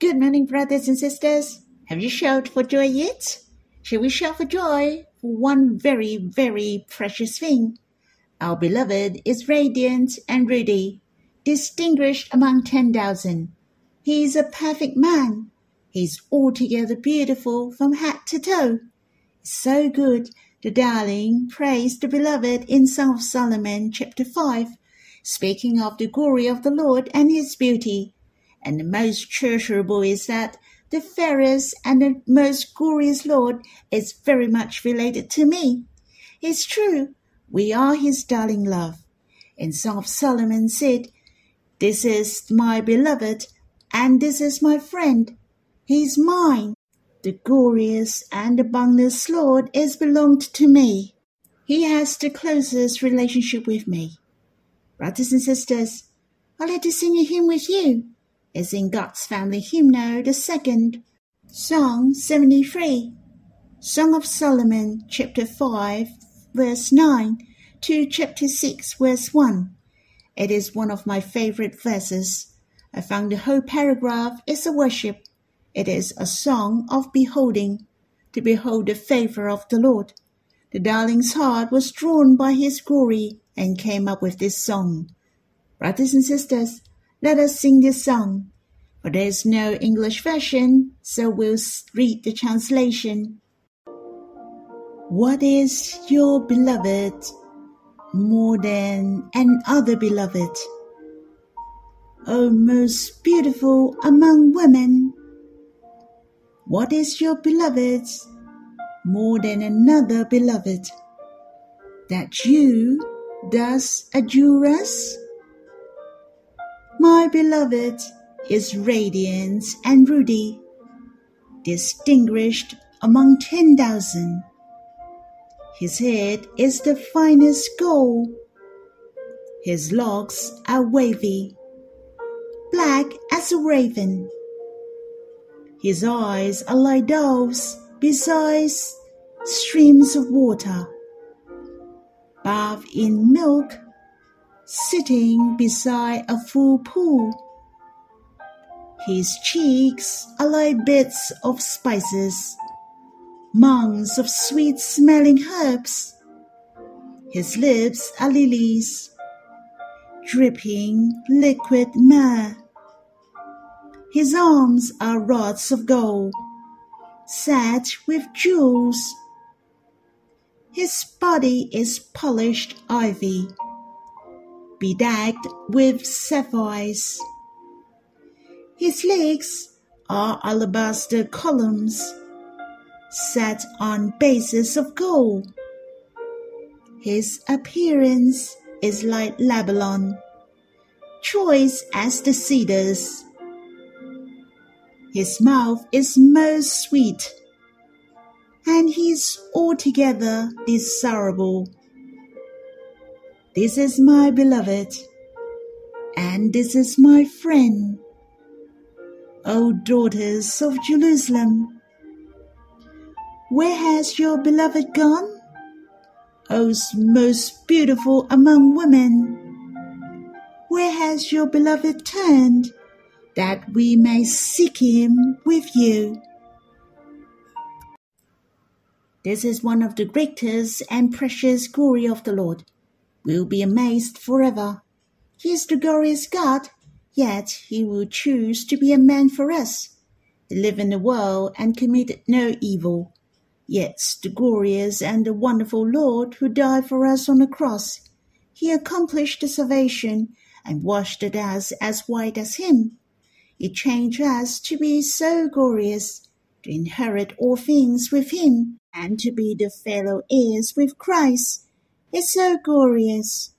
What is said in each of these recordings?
Good morning, brothers and sisters. Have you shouted for joy yet? Shall we shout for joy for one very, very precious thing? Our beloved is radiant and ruddy, distinguished among ten thousand. He is a perfect man. He is altogether beautiful from head to toe. So good, the darling praised the beloved in of Solomon, chapter 5, speaking of the glory of the Lord and his beauty. And the most treasurable is that the fairest and the most glorious Lord is very much related to me. It's true, we are his darling love. In Song of Solomon said, This is my beloved, and this is my friend. He is mine. The glorious and the boundless Lord is belonged to me. He has the closest relationship with me. Brothers and sisters, I'd like to sing a hymn with you is in God's Family Hymnal, the second, Song 73, Song of Solomon, chapter 5, verse 9 to chapter 6, verse 1. It is one of my favorite verses. I found the whole paragraph is a worship. It is a song of beholding, to behold the favor of the Lord. The darling's heart was drawn by his glory and came up with this song. Brothers and sisters, let us sing this song. For there is no English version, so we'll read the translation. What is your beloved more than an other beloved? O most beautiful among women, what is your beloved more than another beloved? That you thus adjure us? My beloved is radiant and ruddy, distinguished among ten thousand. His head is the finest gold. His locks are wavy, black as a raven. His eyes are like doves beside streams of water, bathed in milk sitting beside a full pool. His cheeks are like beds of spices, mounds of sweet smelling herbs. His lips are lilies, dripping liquid myrrh. His arms are rods of gold, set with jewels. His body is polished ivy bedecked with sapphires. His legs are alabaster columns set on bases of gold. His appearance is like Lebanon, choice as the cedars. His mouth is most sweet, and he is altogether desirable. This is my beloved, and this is my friend. O daughters of Jerusalem, where has your beloved gone? O most beautiful among women, where has your beloved turned, that we may seek him with you? This is one of the greatest and precious glory of the Lord will be amazed forever. He is the glorious God, yet he will choose to be a man for us. He lived in the world and committed no evil. Yet the glorious and the wonderful Lord who died for us on the cross, he accomplished the salvation and washed us as white as him. He changed us to be so glorious, to inherit all things with him, and to be the fellow heirs with Christ is so glorious.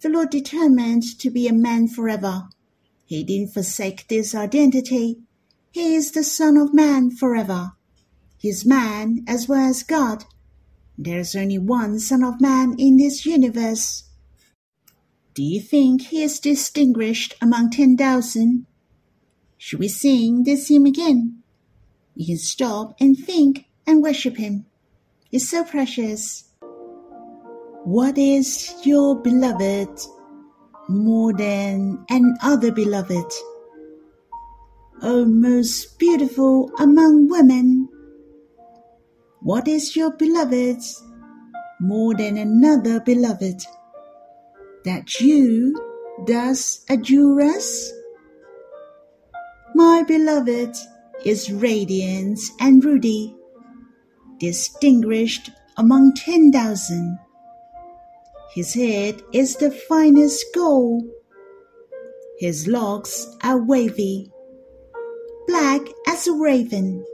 The Lord determined to be a man forever. He didn't forsake this identity. He is the Son of Man forever. He is man as well as God. There is only one Son of Man in this universe. Do you think he is distinguished among ten thousand? Should we sing this hymn again? You can stop and think and worship him. It's so precious. What is your beloved more than an other beloved? O most beautiful among women. What is your beloved more than another beloved? That you does adjure us? My beloved is radiant and ruddy, distinguished among ten thousand. His head is the finest gold. His locks are wavy black as a raven.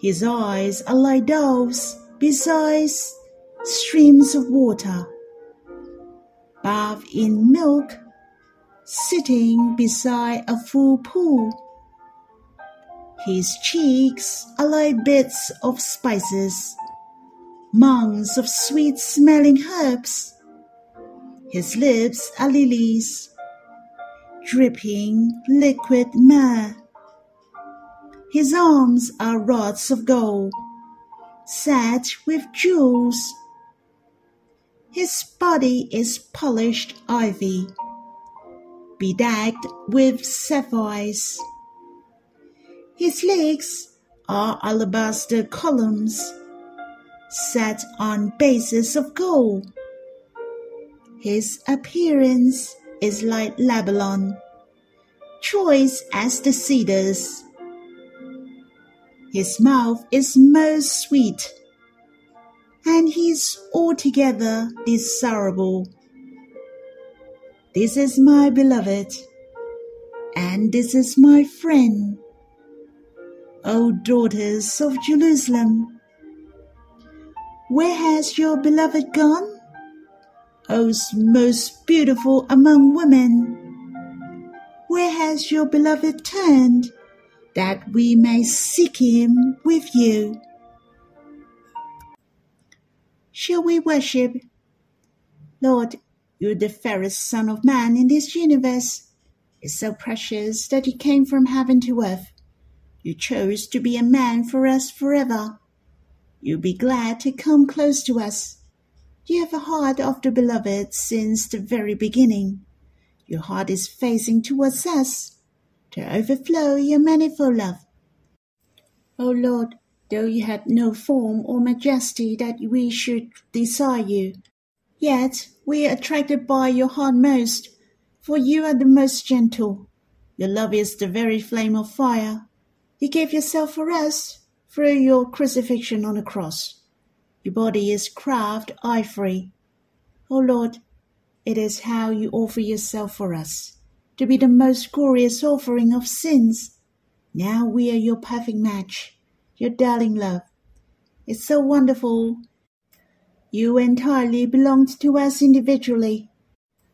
His eyes are like doves beside streams of water, bathed in milk, sitting beside a full pool. His cheeks are like beds of spices, mounds of sweet smelling herbs. His lips are lilies dripping liquid myrrh. His arms are rods of gold, set with jewels. His body is polished ivy, bedecked with sapphires. His legs are alabaster columns, set on bases of gold. His appearance is like Lebanon, choice as the cedars. His mouth is most sweet, and he is altogether desirable. This is my beloved, and this is my friend. O daughters of Jerusalem, where has your beloved gone? Oh, o most beautiful among women, where has your beloved turned, that we may seek him with you? Shall we worship? Lord, you're the fairest Son of Man in this universe. It's so precious that you came from heaven to earth. You chose to be a man for us forever. You'll be glad to come close to us you have a heart of the beloved since the very beginning. Your heart is facing towards us to overflow your manifold love. O Lord, though you had no form or majesty that we should desire you, yet we are attracted by your heart most, for you are the most gentle. Your love is the very flame of fire. You gave yourself for us through your crucifixion on the cross. Your body is carved ivory. O Lord, it is how you offer yourself for us, to be the most glorious offering of sins. Now we are your perfect match, your darling love. It's so wonderful. You entirely belonged to us individually.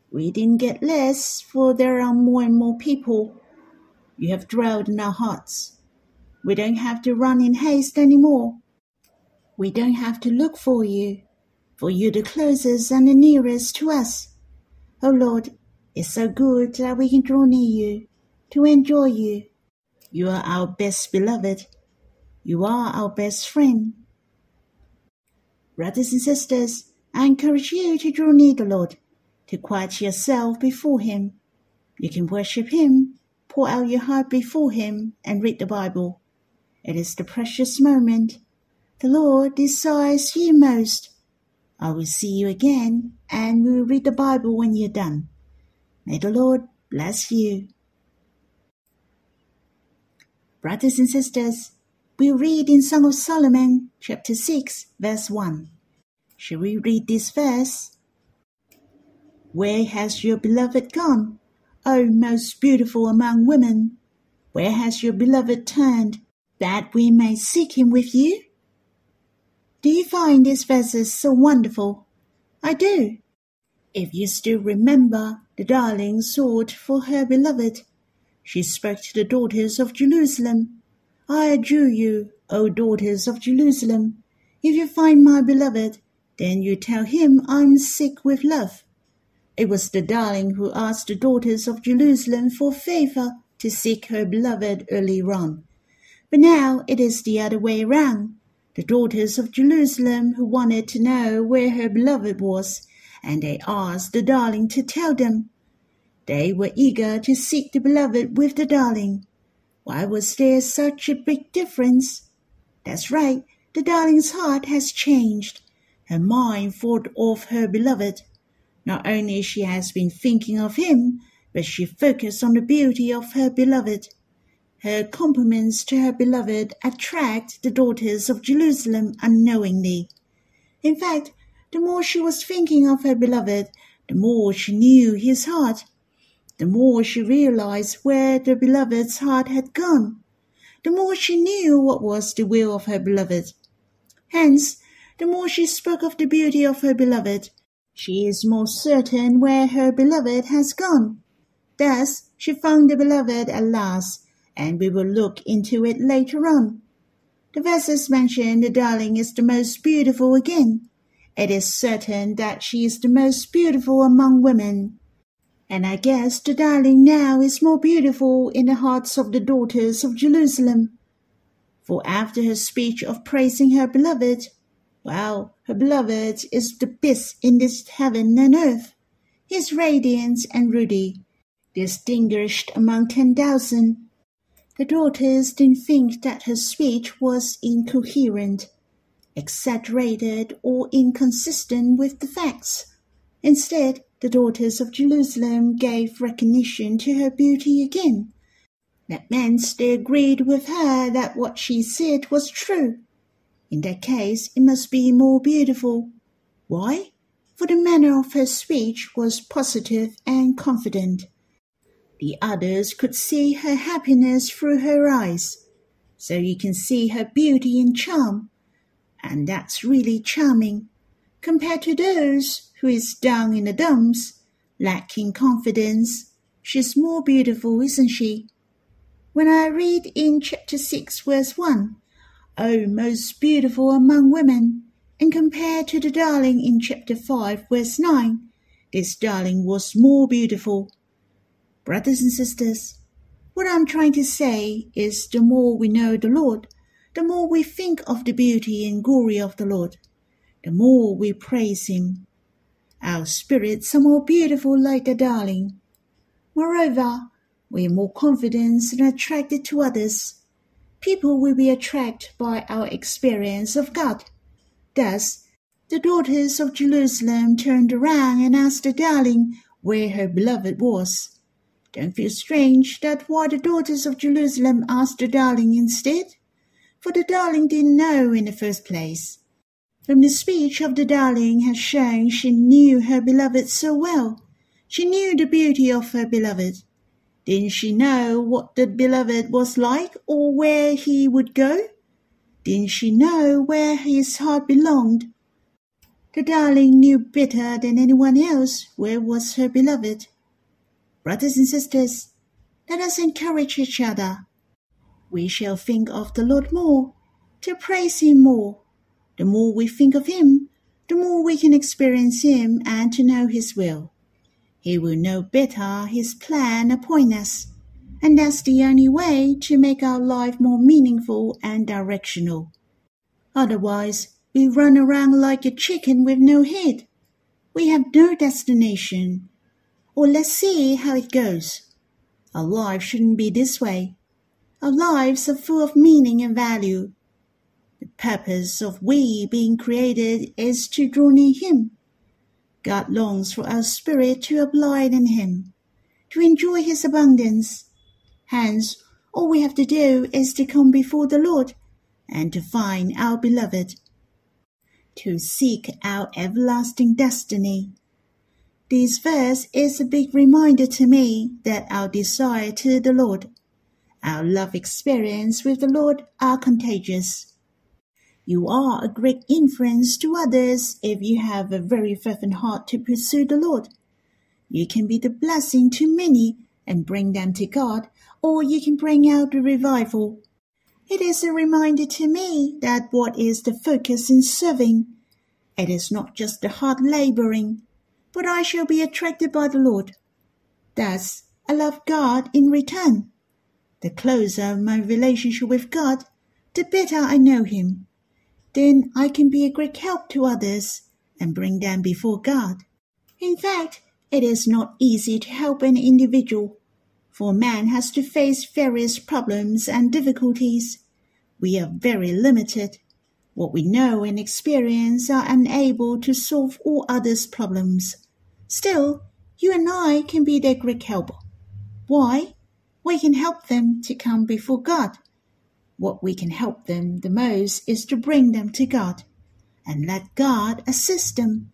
We didn't get less, for there are more and more people. You have dwelled in our hearts. We don't have to run in haste any more. We don't have to look for you, for you're the closest and the nearest to us. Oh Lord, it's so good that we can draw near you, to enjoy you. You are our best beloved. You are our best friend. Brothers and sisters, I encourage you to draw near the Lord, to quiet yourself before Him. You can worship Him, pour out your heart before Him, and read the Bible. It is the precious moment the Lord desires you most. I will see you again and we'll read the Bible when you're done. May the Lord bless you. Brothers and sisters, we read in Song of Solomon, chapter 6, verse 1. Shall we read this verse? Where has your beloved gone, O most beautiful among women? Where has your beloved turned, that we may seek him with you? Do you find these verses so wonderful? I do. If you still remember, the darling sought for her beloved. She spoke to the daughters of Jerusalem. I adjure you, O daughters of Jerusalem, if you find my beloved, then you tell him I'm sick with love. It was the darling who asked the daughters of Jerusalem for favor to seek her beloved early on. But now it is the other way round the daughters of Jerusalem who wanted to know where her beloved was, and they asked the darling to tell them. They were eager to seek the beloved with the darling, Why was there such a big difference? That's right, the darling's heart has changed. Her mind thought of her beloved. Not only she has been thinking of him, but she focused on the beauty of her beloved. Her compliments to her beloved attract the daughters of Jerusalem unknowingly. In fact, the more she was thinking of her beloved, the more she knew his heart. The more she realized where the beloved's heart had gone, the more she knew what was the will of her beloved. Hence, the more she spoke of the beauty of her beloved, she is more certain where her beloved has gone. Thus, she found the beloved at last and we will look into it later on. The verses mention the darling is the most beautiful again. It is certain that she is the most beautiful among women. And I guess the darling now is more beautiful in the hearts of the daughters of Jerusalem. For after her speech of praising her beloved, well, her beloved is the best in this heaven and earth. His radiance and ruddy, distinguished among ten thousand, the daughters didn't think that her speech was incoherent, exaggerated, or inconsistent with the facts. Instead, the daughters of Jerusalem gave recognition to her beauty again. That meant they agreed with her that what she said was true. In that case, it must be more beautiful. Why? For the manner of her speech was positive and confident. The others could see her happiness through her eyes, so you can see her beauty and charm, and that's really charming, compared to those who is down in the dumps, lacking confidence. She's more beautiful, isn't she? When I read in chapter 6, verse 1, Oh, most beautiful among women, and compared to the darling in chapter 5, verse 9, this darling was more beautiful Brothers and sisters, what I'm trying to say is the more we know the Lord, the more we think of the beauty and glory of the Lord, the more we praise Him. Our spirits are more beautiful like the darling. Moreover, we are more confident and attracted to others. People will be attracted by our experience of God. Thus, the daughters of Jerusalem turned around and asked the darling where her beloved was. Don't feel strange that why the daughters of Jerusalem asked the darling instead, for the darling didn't know in the first place. From the speech of the darling has shown she knew her beloved so well. She knew the beauty of her beloved. Didn't she know what the beloved was like or where he would go? Didn't she know where his heart belonged? The darling knew better than anyone else where was her beloved. Brothers and sisters, let us encourage each other. We shall think of the Lord more, to praise Him more. The more we think of Him, the more we can experience Him and to know His will. He will know better His plan upon us, and that's the only way to make our life more meaningful and directional. Otherwise, we run around like a chicken with no head. We have no destination, or let's see how it goes. Our lives shouldn't be this way. Our lives are full of meaning and value. The purpose of we being created is to draw near Him. God longs for our spirit to abide in Him, to enjoy His abundance. Hence, all we have to do is to come before the Lord and to find our beloved, to seek our everlasting destiny this verse is a big reminder to me that our desire to the Lord, our love experience with the Lord are contagious. You are a great influence to others if you have a very fervent heart to pursue the Lord. You can be the blessing to many and bring them to God, or you can bring out the revival. It is a reminder to me that what is the focus in serving? It is not just the hard laboring, but I shall be attracted by the Lord. Thus, I love God in return. The closer my relationship with God, the better I know Him. Then I can be a great help to others and bring them before God. In fact, it is not easy to help an individual, For man has to face various problems and difficulties. We are very limited. What we know and experience are unable to solve all others' problems. Still, you and I can be their great help. Why? We can help them to come before God. What we can help them the most is to bring them to God and let God assist them.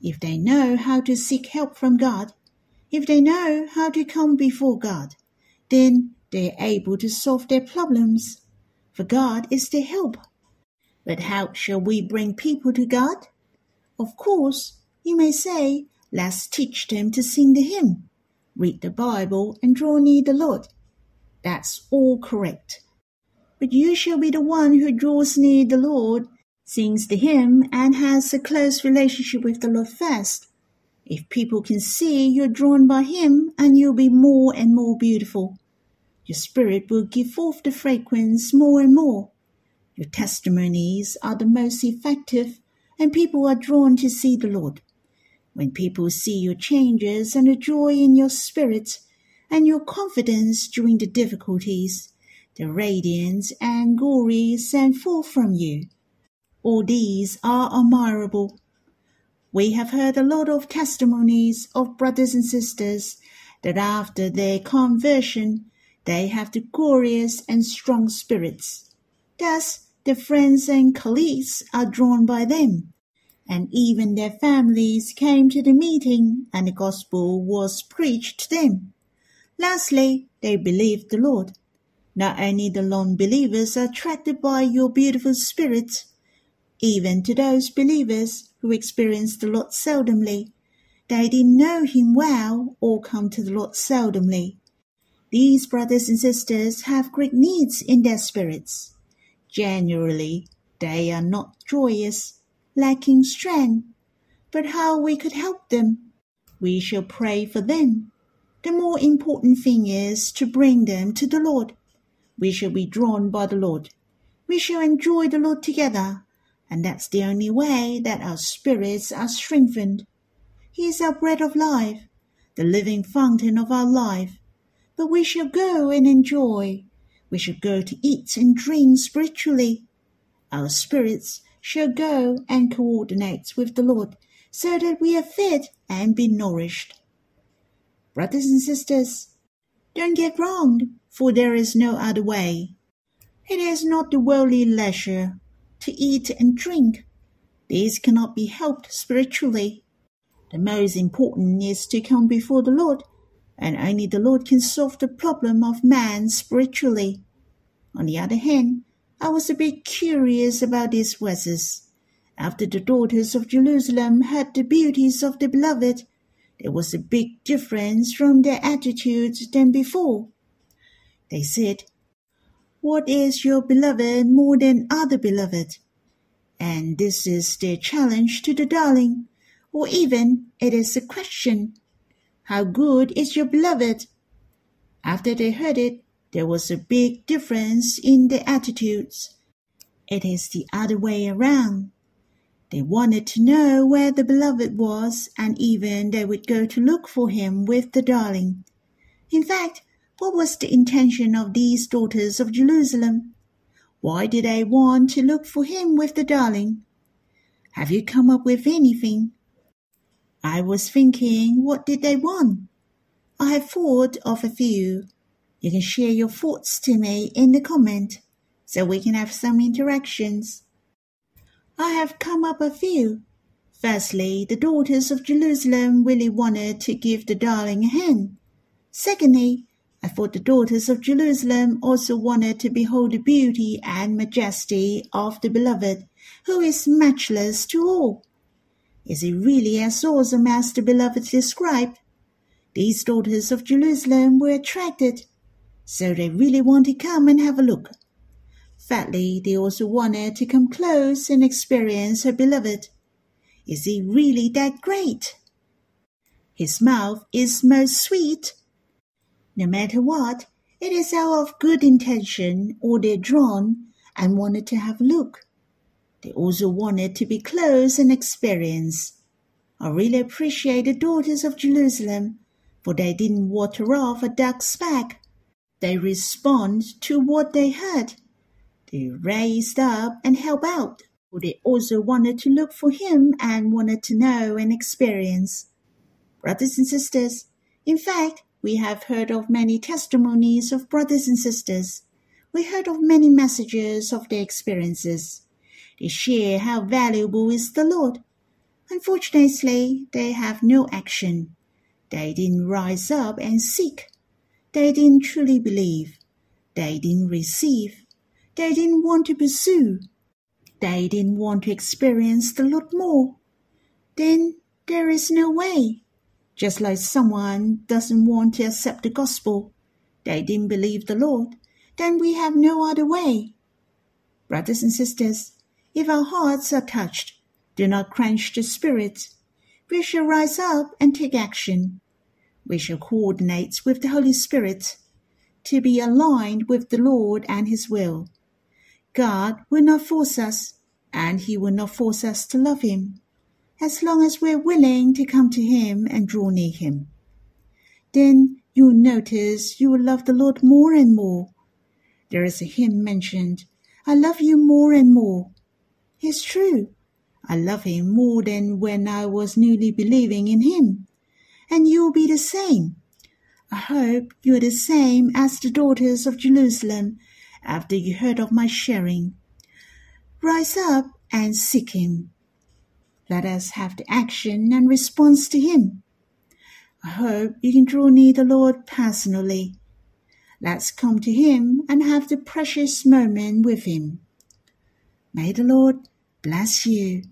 If they know how to seek help from God, if they know how to come before God, then they are able to solve their problems. For God is their help. But how shall we bring people to God? Of course, you may say, let's teach them to sing the hymn, read the Bible, and draw near the Lord. That's all correct. But you shall be the one who draws near the Lord, sings the hymn, and has a close relationship with the Lord first. If people can see you're drawn by Him, and you'll be more and more beautiful. Your spirit will give forth the fragrance more and more. Your testimonies are the most effective, and people are drawn to see the Lord. When people see your changes and the joy in your spirit and your confidence during the difficulties, the radiance and glory sent forth from you. All these are admirable. We have heard a lot of testimonies of brothers and sisters that after their conversion they have the glorious and strong spirits. Thus, their friends and colleagues are drawn by them, and even their families came to the meeting and the gospel was preached to them. Lastly, they believed the Lord. Not only the non-believers are attracted by your beautiful spirit, even to those believers who experience the Lord seldomly, they didn't know him well or come to the Lord seldomly. These brothers and sisters have great needs in their spirits. Generally, they are not joyous, lacking strength. But how we could help them? We shall pray for them. The more important thing is to bring them to the Lord we shall be drawn by the Lord. We shall enjoy the Lord together, and that's the only way that our spirits are strengthened. He is our bread of life, the living fountain of our life. But we shall go and enjoy. We shall go to eat and drink spiritually. Our spirits shall go and coordinate with the Lord so that we are fed and be nourished. Brothers and sisters, don't get wrong for there is no other way. It is not the worldly leisure to eat and drink. These cannot be helped spiritually. The most important is to come before the Lord, and only the Lord can solve the problem of man spiritually. On the other hand, I was a bit curious about these verses. After the daughters of Jerusalem had the beauties of the beloved, there was a big difference from their attitudes than before. They said, What is your beloved more than other beloved? And this is their challenge to the darling, or even it is a question, How good is your beloved? After they heard it, there was a big difference in their attitudes. It is the other way around. They wanted to know where the beloved was, and even they would go to look for him with the darling. In fact, what was the intention of these daughters of Jerusalem? Why did they want to look for him with the darling? Have you come up with anything? I was thinking, what did they want? I have thought of a few. You can share your thoughts to me in the comment so we can have some interactions. I have come up a few. Firstly, the daughters of Jerusalem really wanted to give the darling a hand. Secondly, I thought the daughters of Jerusalem also wanted to behold the beauty and majesty of the beloved, who is matchless to all. Is he really as as the beloved described? These daughters of Jerusalem were attracted, so they really want to come and have a look. Thirdly, they also wanted to come close and experience her beloved. Is he really that great? His mouth is most sweet no matter what, it is out of good intention or they're drawn and wanted to have a look. They also wanted to be close and experience. I really appreciate the daughters of Jerusalem. for they didn't water off a duck's back. They respond to what they heard. They raised up and help out. For they also wanted to look for him and wanted to know and experience. Brothers and sisters, in fact, we have heard of many testimonies of brothers and sisters. We heard of many messages of their experiences. They share how valuable is the Lord. Unfortunately, they have no action. They didn't rise up and seek. They didn't truly believe. They didn't receive. They didn't want to pursue. They didn't want to experience the Lord more. Then there is no way. Just like someone doesn't want to accept the gospel, they didn't believe the Lord, then we have no other way. Brothers and sisters, if our hearts are touched, do not quench the spirit. We shall rise up and take action. We shall coordinate with the Holy Spirit to be aligned with the Lord and His will. God will not force us, and He will not force us to love Him as long as we're willing to come to Him and draw near Him. Then you'll notice you will love the Lord more and more. There is a hymn mentioned, I love you more and more. It's true. I love Him more than when I was newly believing in Him. And you'll be the same. I hope you're the same as the daughters of Jerusalem after you heard of my sharing. Rise up and seek Him. Let us have the action and response to Him. I hope you can draw near the Lord personally. Let's come to Him and have the precious moment with Him. May the Lord bless you.